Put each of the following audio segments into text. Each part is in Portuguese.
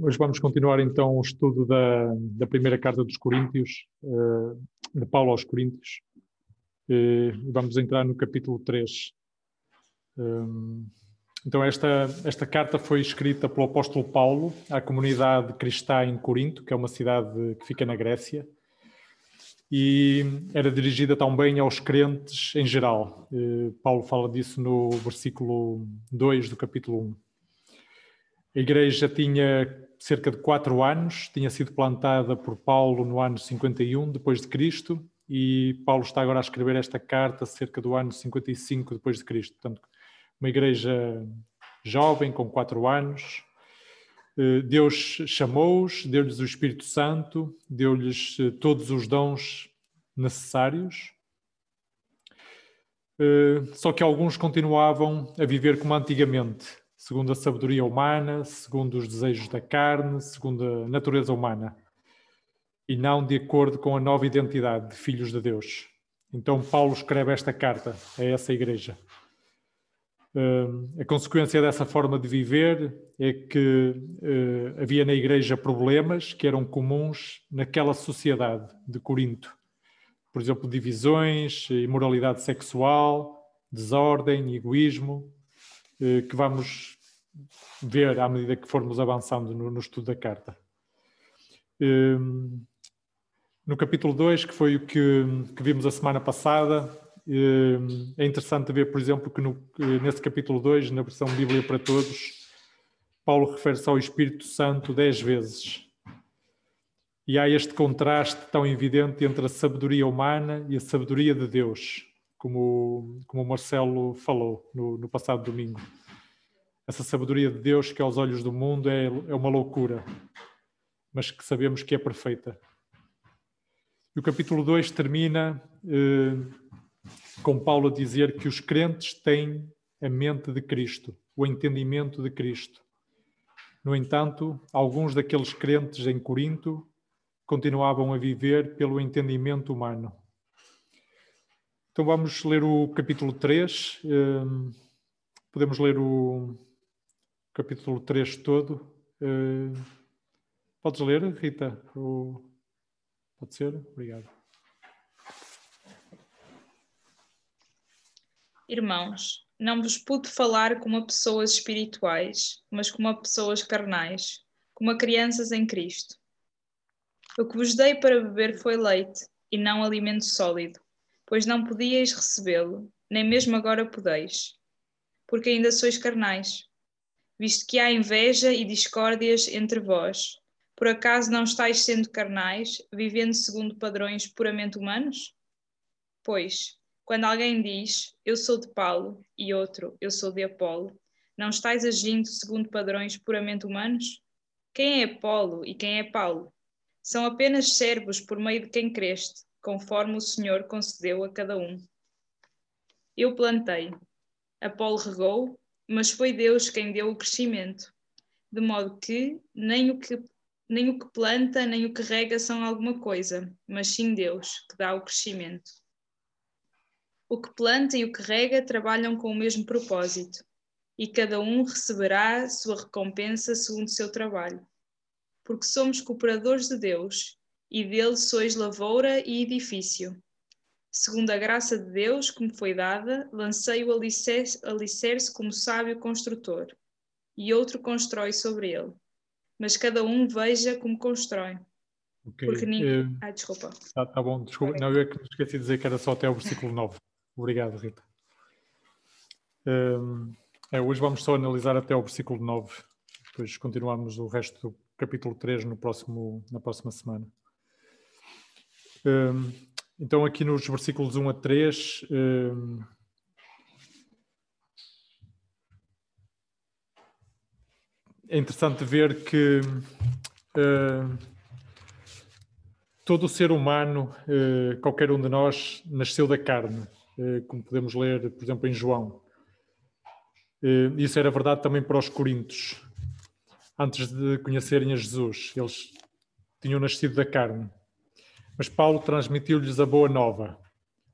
Hoje vamos continuar então o estudo da, da primeira carta dos Coríntios, uh, de Paulo aos Coríntios. Uh, vamos entrar no capítulo 3. Um, então, esta, esta carta foi escrita pelo apóstolo Paulo à comunidade cristã em Corinto, que é uma cidade que fica na Grécia, e era dirigida também aos crentes em geral. Uh, Paulo fala disso no versículo 2 do capítulo 1. A igreja tinha cerca de quatro anos, tinha sido plantada por Paulo no ano 51 depois de Cristo e Paulo está agora a escrever esta carta cerca do ano 55 depois de Cristo. Portanto, uma igreja jovem com quatro anos. Eh, Deus chamou-os, deu-lhes o Espírito Santo, deu-lhes eh, todos os dons necessários. Eh, só que alguns continuavam a viver como antigamente, segundo a sabedoria humana, segundo os desejos da carne, segundo a natureza humana, e não de acordo com a nova identidade de filhos de Deus. Então, Paulo escreve esta carta a essa igreja. Uh, a consequência dessa forma de viver é que uh, havia na igreja problemas que eram comuns naquela sociedade de Corinto. Por exemplo, divisões, imoralidade sexual, desordem, egoísmo, que vamos ver à medida que formos avançando no, no estudo da carta. Um, no capítulo 2, que foi o que, que vimos a semana passada, um, é interessante ver, por exemplo, que no, nesse capítulo 2, na versão Bíblia para Todos, Paulo refere-se ao Espírito Santo dez vezes. E há este contraste tão evidente entre a sabedoria humana e a sabedoria de Deus, como, como o Marcelo falou no, no passado domingo essa sabedoria de Deus que aos olhos do mundo é, é uma loucura, mas que sabemos que é perfeita. E o capítulo 2 termina eh, com Paulo a dizer que os crentes têm a mente de Cristo, o entendimento de Cristo. No entanto, alguns daqueles crentes em Corinto continuavam a viver pelo entendimento humano. Então vamos ler o capítulo 3. Eh, podemos ler o, capítulo 3 todo. Uh, podes ler, Rita? Pode ser? Obrigado. Irmãos, não vos pude falar como a pessoas espirituais, mas como a pessoas carnais, como a crianças em Cristo. O que vos dei para beber foi leite, e não alimento sólido, pois não podíeis recebê-lo, nem mesmo agora podeis, porque ainda sois carnais visto que há inveja e discórdias entre vós. Por acaso não estáis sendo carnais, vivendo segundo padrões puramente humanos? Pois, quando alguém diz, eu sou de Paulo, e outro, eu sou de Apolo, não estáis agindo segundo padrões puramente humanos? Quem é Apolo e quem é Paulo? São apenas servos por meio de quem creste, conforme o Senhor concedeu a cada um. Eu plantei, Apolo regou, mas foi Deus quem deu o crescimento, de modo que nem o que nem o que planta nem o que rega são alguma coisa, mas sim Deus que dá o crescimento. O que planta e o que rega trabalham com o mesmo propósito, e cada um receberá sua recompensa segundo o seu trabalho. Porque somos cooperadores de Deus, e dele sois lavoura e edifício, Segundo a graça de Deus que me foi dada, lancei o alicerce, alicerce como sábio construtor, e outro constrói sobre ele. Mas cada um veja como constrói. Okay. Porque ninguém. Uh, ah, desculpa. Tá, tá bom, desculpa. Não, eu é que esqueci de dizer que era só até o versículo 9. Obrigado, Rita. Um, é, hoje vamos só analisar até o versículo 9. Depois continuamos o resto do capítulo 3 no próximo, na próxima semana. Então, aqui nos versículos 1 a 3. Hum, é interessante ver que todo o ser humano, uh, qualquer um de nós, nasceu da carne, uh, como podemos ler, por exemplo, em João. isso era verdade também para os coríntios. Antes de conhecerem a Jesus, eles tinham nascido da carne. Mas Paulo transmitiu-lhes a boa nova,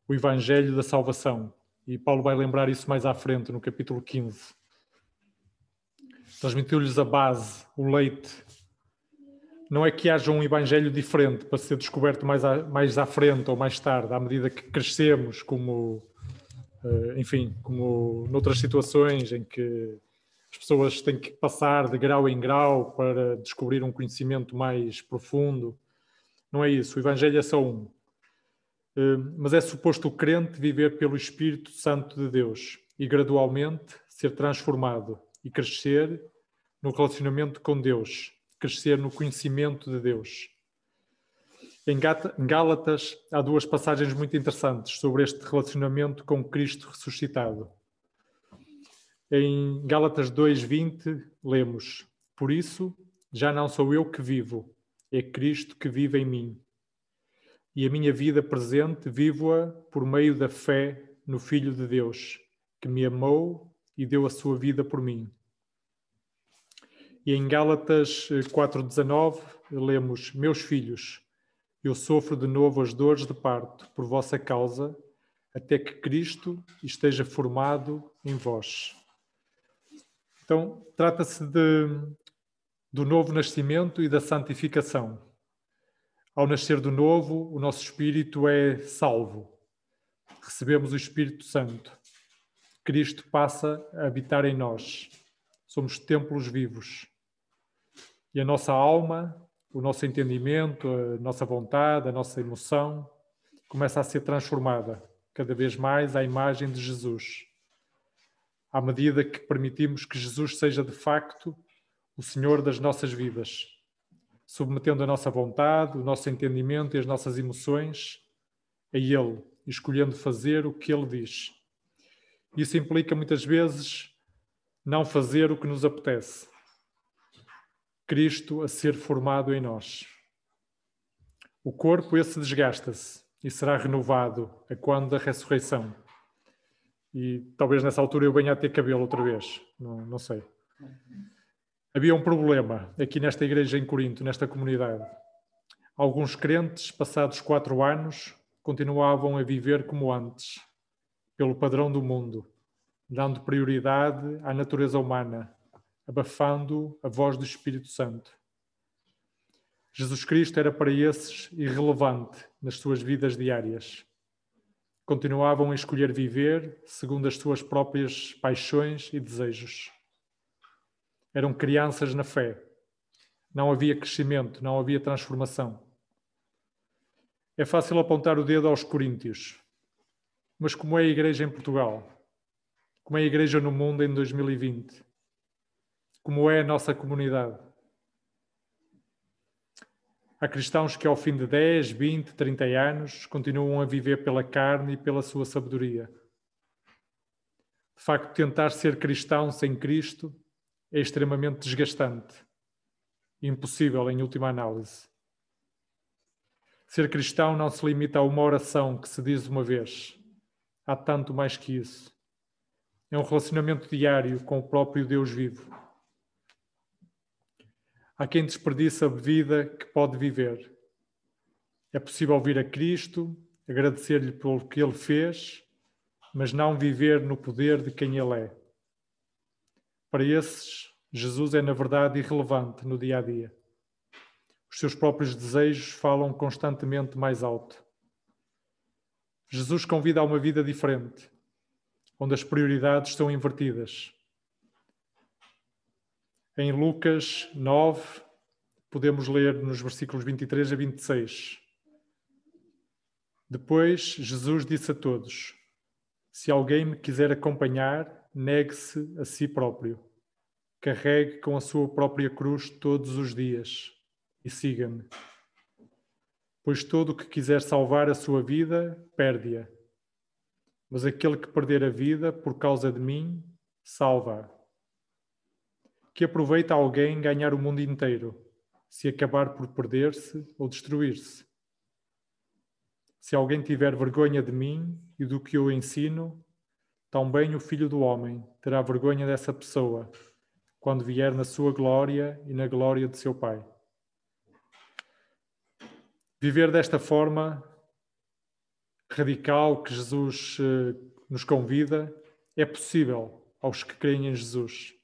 o evangelho da salvação. E Paulo vai lembrar isso mais à frente, no capítulo 15. transmitiu-lhes a base, o leite. Não é que haja um evangelho diferente para ser descoberto mais à, mais à frente ou mais tarde, à medida que crescemos, como, eh, enfim, como noutras situações em que as pessoas têm que passar de grau em grau para descobrir um conhecimento mais profundo. Não é isso. O Evangelho é só um. Eh, mas é suposto o crente viver pelo Espírito Santo de Deus e gradualmente ser transformado e crescer no relacionamento com Deus, crescer no conhecimento de Deus. Em Gálatas há duas passagens muito interessantes sobre este relacionamento com Cristo ressuscitado. Em Gálatas 2:20 lemos: Por isso já não sou eu que vivo, é Cristo que vive em mim. E a minha vida presente vivo-a por meio da fé no Filho de Deus, que me amou e deu a sua vida por mim. E em Gálatas 4:19 lemos: Meus filhos, eu sofro de novo as dores de parto por vossa causa, até que Cristo esteja formado em vós. Então, trata-se do novo nascimento e da santificação. Ao nascer do novo, o nosso espírito é salvo. Recebemos o Espírito Santo. Cristo passa a habitar em nós. Somos templos vivos. E a nossa alma, o nosso entendimento, a nossa vontade, a nossa emoção começa a ser transformada cada vez mais à imagem de Jesus à medida que permitimos que Jesus seja de facto o Senhor das nossas vidas, submetendo a nossa vontade, o nosso entendimento e as nossas emoções a Ele, escolhendo fazer o que Ele diz. Isso implica muitas vezes não fazer o que nos apetece. Cristo a ser formado em nós. O corpo esse desgasta-se e será renovado a quando da ressurreição e talvez nessa altura eu venha a ter cabelo outra vez, não, não sei. Havia um problema aqui nesta igreja em Corinto, nesta comunidade. Alguns crentes, passados quatro anos, continuavam a viver como antes, pelo padrão do mundo, dando prioridade à natureza humana, abafando a voz do Espírito Santo. Jesus Cristo era para esses irrelevante nas suas vidas diárias continuavam a escolher viver segundo as suas próprias paixões e desejos. Eram crianças na fé. Não havia crescimento, não havia transformação. É fácil apontar o dedo aos coríntios. Mas como é a igreja em Portugal? Como é a igreja no mundo em 2020? Como é a nossa comunidade? Há cristãos que, ao fim de 10, 20, 30 anos, continuam a viver pela carne e pela sua sabedoria. De facto, tentar ser cristão sem Cristo é extremamente desgastante, impossível em última análise. Ser cristão não se limita a uma oração que se diz uma vez. Há tanto mais que isso. É um relacionamento diário com o próprio Deus vivo Há quem desperdiça a vida que pode viver. É possível vir a Cristo, agradecer-lhe pelo que ele fez, mas não viver no poder de quem ele é. Para esses, Jesus é na verdade irrelevante no dia a dia. Os seus próprios desejos falam constantemente mais alto. Jesus convida a uma vida diferente, onde as prioridades são invertidas. Em Lucas 9, podemos ler nos versículos 23 a 26. Depois Jesus disse a todos: Se alguém me quiser acompanhar, negue-se a si próprio. Carregue com a sua própria cruz todos os dias e siga-me. Pois todo o que quiser salvar a sua vida, perde-a. Mas aquele que perder a vida por causa de mim, salva-a que aproveita alguém ganhar o mundo inteiro, se acabar por perder-se ou destruir-se? Se alguém tiver vergonha de mim e do que eu ensino, também o Filho do Homem terá vergonha dessa pessoa, quando vier na sua glória e na glória de seu Pai. Viver desta forma radical que Jesus eh, nos convida é possível aos que creem em Jesus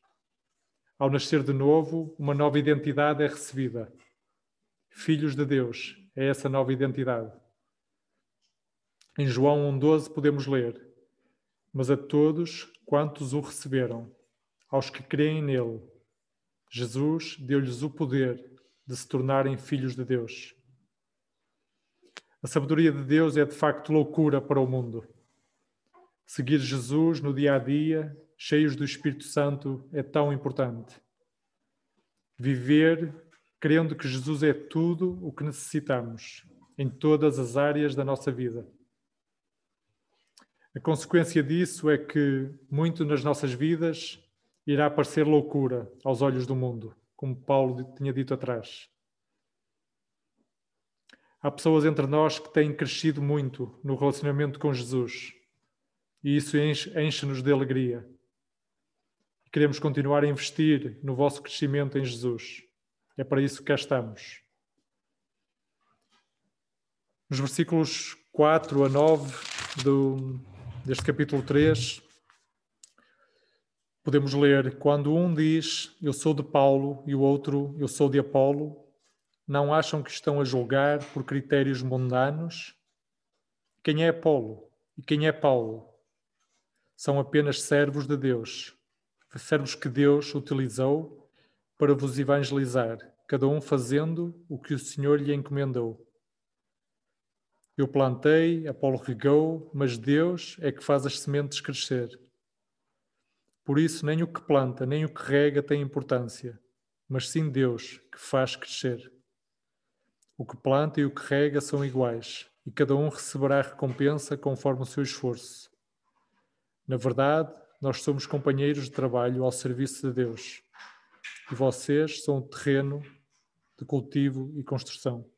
Ao nascer de novo, uma nova identidade é recebida. Filhos de Deus, é essa nova identidade. Em João 1,12 podemos ler: Mas a todos quantos o receberam, aos que creem nele, Jesus deu-lhes o poder de se tornarem filhos de Deus. A sabedoria de Deus é de facto loucura para o mundo. Seguir Jesus no dia a dia, cheios do Espírito Santo, é tão importante. Viver crendo que Jesus é tudo o que necessitamos em todas as áreas da nossa vida. A consequência disso é que muito nas nossas vidas irá parecer loucura aos olhos do mundo, como Paulo tinha dito atrás. Há pessoas entre nós que têm crescido muito no relacionamento com Jesus e isso enche-nos de alegria. Queremos continuar a investir no vosso crescimento em Jesus. É para isso que cá estamos. Nos versículos 4 a 9 do, deste capítulo 3, podemos ler: Quando um diz eu sou de Paulo e o outro eu sou de Apolo, não acham que estão a julgar por critérios mundanos? Quem é Apolo e quem é Paulo? São apenas servos de Deus, servos que Deus utilizou para vos evangelizar, cada um fazendo o que o Senhor lhe encomendou. Eu plantei, Apolo regou, mas Deus é que faz as sementes crescer. Por isso, nem o que planta, nem o que rega tem importância, mas sim Deus que faz crescer. O que planta e o que rega são iguais, e cada um receberá recompensa conforme o seu esforço. Na verdade, nós somos companheiros de trabalho ao serviço de Deus, e vocês são o terreno de cultivo e construção.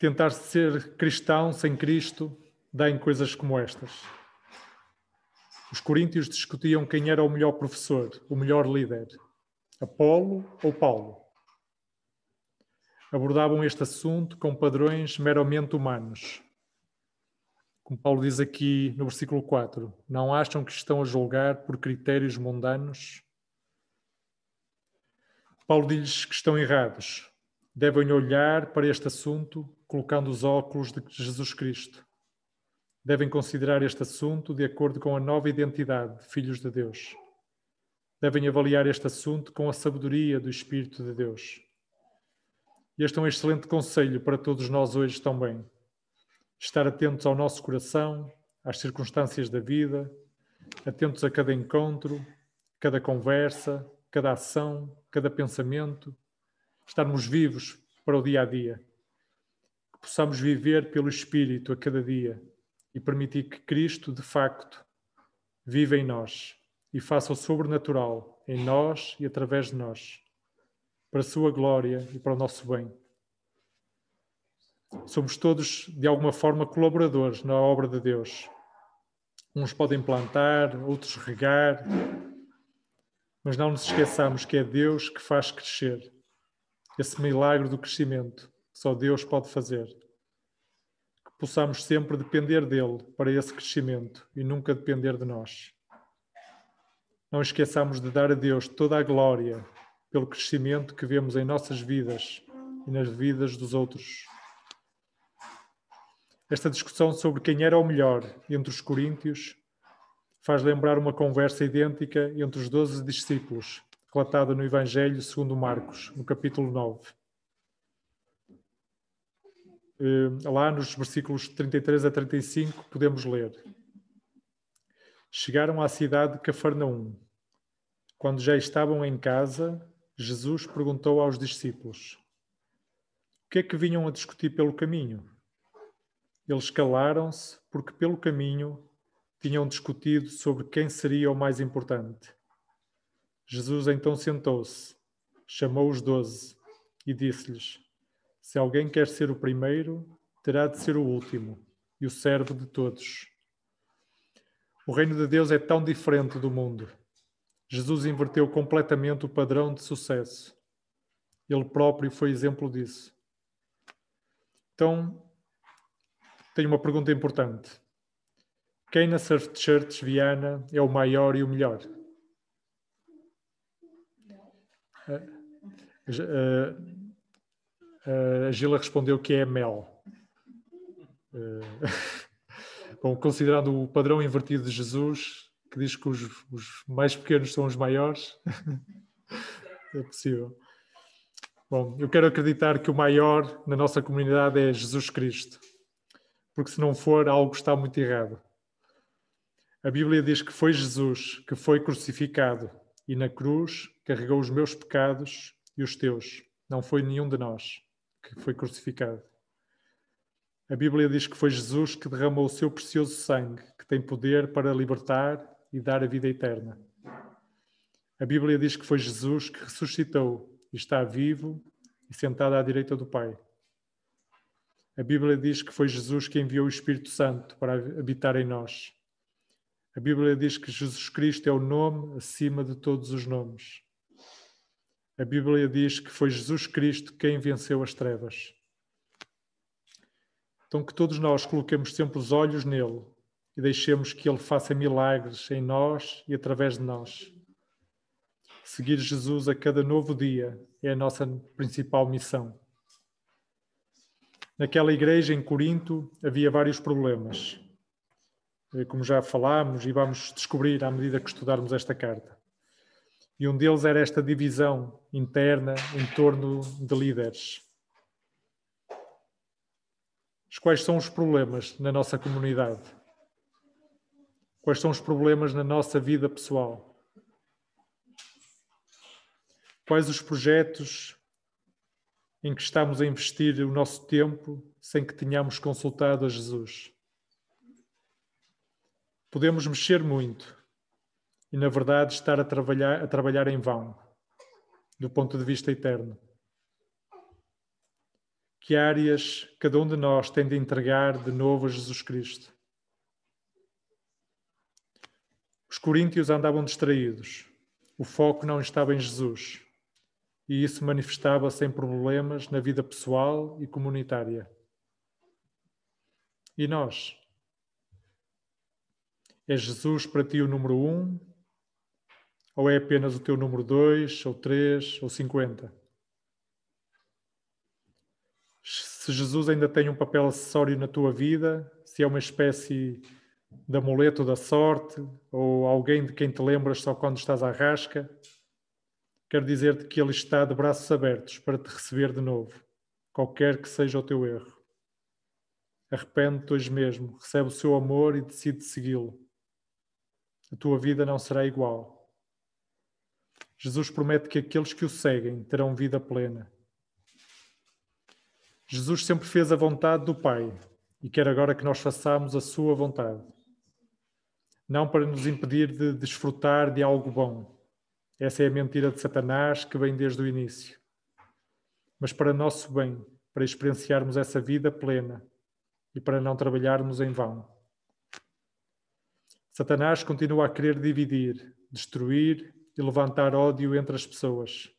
Tentar ser cristão sem Cristo dá em coisas como estas. Os coríntios discutiam quem era o melhor professor, o melhor líder. Apolo ou Paulo. Abordavam este assunto com padrões meramente humanos. Como Paulo diz aqui no versículo 4, não acham que estão a julgar por critérios mundanos? Paulo diz que estão errados. Devem olhar para este assunto colocando os óculos de Jesus Cristo. Devem considerar este assunto de acordo com a nova identidade de filhos de Deus devem avaliar este assunto com a sabedoria do Espírito de Deus. Este é um excelente conselho para todos nós hoje também. Estar atentos ao nosso coração, às circunstâncias da vida, atentos a cada encontro, cada conversa, cada ação, cada pensamento, estarmos vivos para o dia a dia. Possamos viver pelo Espírito a cada dia e permitir que Cristo, de facto, viva em nós e faça o sobrenatural em nós e através de nós, para a sua glória e para o nosso bem. Somos todos, de alguma forma, colaboradores na obra de Deus. Uns podem plantar, outros regar, mas não nos esqueçamos que é Deus que faz crescer. Esse milagre do crescimento só Deus pode fazer. Que possamos sempre depender dele para esse crescimento e nunca depender de nós. Não esqueçamos de dar a Deus toda a glória pelo crescimento que vemos em nossas vidas e nas vidas dos outros. Esta discussão sobre quem era o melhor entre os coríntios faz lembrar uma conversa idêntica entre os doze discípulos, relatada no Evangelho segundo Marcos, no capítulo 9. Eh, lá nos versículos 33 a 35 podemos ler Chegaram à cidade de Cafarnaum. Quando já estavam em casa, Jesus perguntou aos discípulos: O que é que vinham a discutir pelo caminho? Eles calaram-se porque pelo caminho tinham discutido sobre quem seria o mais importante. Jesus então sentou-se, chamou os doze e disse-lhes: Se alguém quer ser o primeiro, terá de ser o último e o servo de todos. O reino de Deus é tão diferente do mundo. Jesus inverteu completamente o padrão de sucesso. Ele próprio foi exemplo disso. Então, tenho uma pergunta importante. Quem na Surf Church Viana é o maior e o melhor? A Gila respondeu que é Mel. Bom, considerando o padrão invertido de Jesus, que diz que os, os mais pequenos são os maiores, é possível. Bom, eu quero acreditar que o maior na nossa comunidade é Jesus Cristo, porque se não for, algo está muito errado. A Bíblia diz que foi Jesus que foi crucificado e na cruz carregou os meus pecados e os teus. Não foi nenhum de nós que foi crucificado. A Bíblia diz que foi Jesus que derramou o seu precioso sangue, que tem poder para libertar e dar a vida eterna. A Bíblia diz que foi Jesus que ressuscitou e está vivo e sentado à direita do Pai. A Bíblia diz que foi Jesus que enviou o Espírito Santo para habitar em nós a Bíblia diz que Jesus Cristo é o nome acima de todos os nomes. A Bíblia diz que foi Jesus Cristo quem venceu as trevas. Então, que todos nós coloquemos sempre os olhos nele e deixemos que ele faça milagres em nós e através de nós. Seguir Jesus a cada novo dia é a nossa principal missão. Naquela igreja em Corinto havia vários problemas. Eh, como já falámos e vamos descobrir à medida que estudarmos esta carta. E um deles era esta divisão interna em torno de líderes. Quais são os problemas na nossa comunidade? Quais são os problemas na nossa vida pessoal? Quais os projetos em que estamos a investir o nosso tempo sem que tenhamos consultado a Jesus? Podemos mexer muito e, na verdade, estar a trabalhar, a trabalhar em vão, do ponto de vista eterno. Que áreas cada um de nós tem de entregar de novo a Jesus Cristo? Os coríntios andavam distraídos, o foco não estava em Jesus e isso manifestava-se em problemas na vida pessoal e comunitária. E nós? É Jesus para ti o número um? Ou é apenas o teu número dois, ou três, ou cinquenta? Se Jesus ainda tem um papel acessório na tua vida, se é uma espécie de amuleto da sorte, ou alguém de quem te lembras só quando estás à rasca, quero dizer-te que Ele está de braços abertos para te receber de novo, qualquer que seja o teu erro. Arrepende-te hoje mesmo, recebe o seu amor e decide segui-lo a tua vida não será igual. Jesus promete que aqueles que o seguem terão vida plena. Jesus sempre fez a vontade do Pai e quer agora que nós façamos a sua vontade. Não para nos impedir de desfrutar de algo bom. Essa é a mentira de Satanás que vem desde o início. Mas para nosso bem, para experienciarmos essa vida plena e para não trabalharmos em vão. Satanás continua a querer dividir, destruir e levantar ódio entre as pessoas.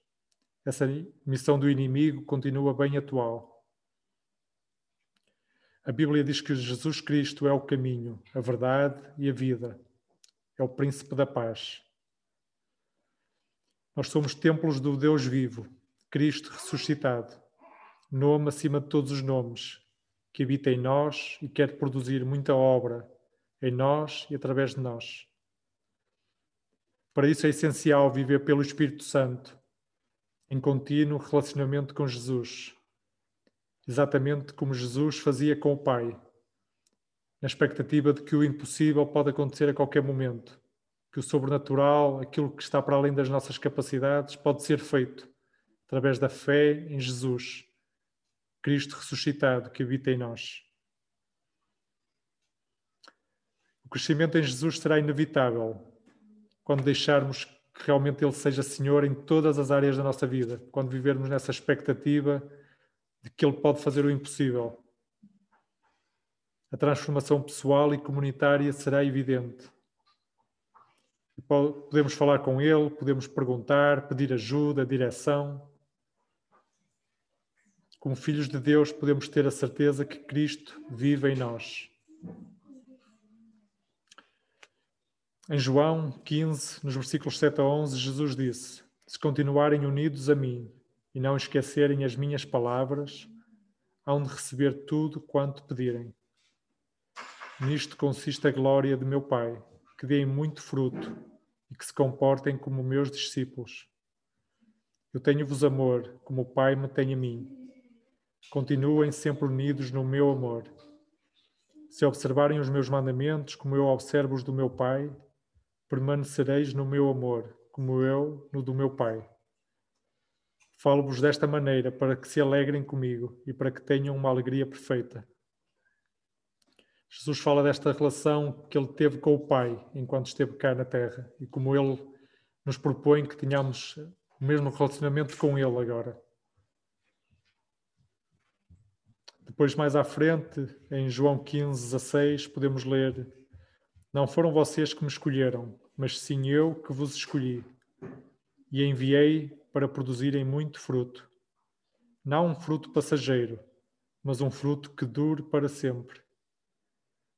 Essa missão do inimigo continua bem atual. A Bíblia diz que Jesus Cristo é o caminho, a verdade e a vida. É o príncipe da paz. Nós somos templos do Deus vivo, Cristo ressuscitado, nome acima de todos os nomes, que habita em nós e quer produzir muita obra em nós e através de nós. Para isso é essencial viver pelo Espírito Santo, em contínuo relacionamento com Jesus, exatamente como Jesus fazia com o Pai, na expectativa de que o impossível pode acontecer a qualquer momento, que o sobrenatural, aquilo que está para além das nossas capacidades, pode ser feito através da fé em Jesus, Cristo ressuscitado que habita em nós. O crescimento em Jesus será inevitável quando deixarmos que realmente Ele seja Senhor em todas as áreas da nossa vida, quando vivermos nessa expectativa de que Ele pode fazer o impossível. A transformação pessoal e comunitária será evidente. Podemos falar com Ele, podemos perguntar, pedir ajuda, direção. Como filhos de Deus, podemos ter a certeza que Cristo vive em nós. Em João 15, nos versículos 7 a 11, Jesus disse: Se continuarem unidos a mim e não esquecerem as minhas palavras, hão de receber tudo quanto pedirem. Nisto consiste a glória de meu Pai, que deem muito fruto e que se comportem como meus discípulos. Eu tenho-vos amor, como o Pai me tem a mim. Continuem sempre unidos no meu amor. Se observarem os meus mandamentos, como eu observo os do meu Pai, permanecereis no meu amor, como eu no do meu Pai. Falo-vos desta maneira para que se alegrem comigo e para que tenham uma alegria perfeita. Jesus fala desta relação que ele teve com o Pai enquanto esteve cá na Terra e como ele nos propõe que tenhamos o mesmo relacionamento com ele agora. Depois, mais à frente, em João 15, 16, podemos ler: Não foram vocês que me escolheram, mas sim eu que vos escolhi e enviei para produzirem muito fruto. Não um fruto passageiro, mas um fruto que dure para sempre.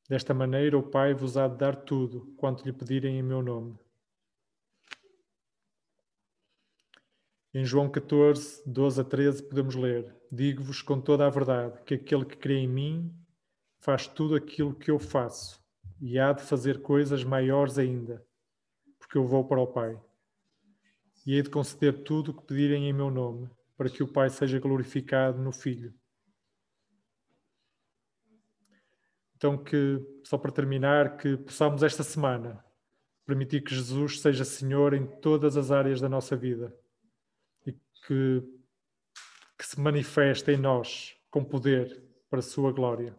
Desta maneira, o Pai vos há de dar tudo quanto lhe pedirem em meu nome. Em João 14, 12 a 13, podemos ler: Digo-vos com toda a verdade que aquele que crê em mim faz tudo aquilo que eu faço e há de fazer coisas maiores ainda porque eu vou para o Pai. E hei de conceder tudo o que pedirem em meu nome, para que o Pai seja glorificado no Filho. Então, que, só para terminar, que possamos esta semana permitir que Jesus seja Senhor em todas as áreas da nossa vida e que, que se manifeste em nós com poder para a sua glória.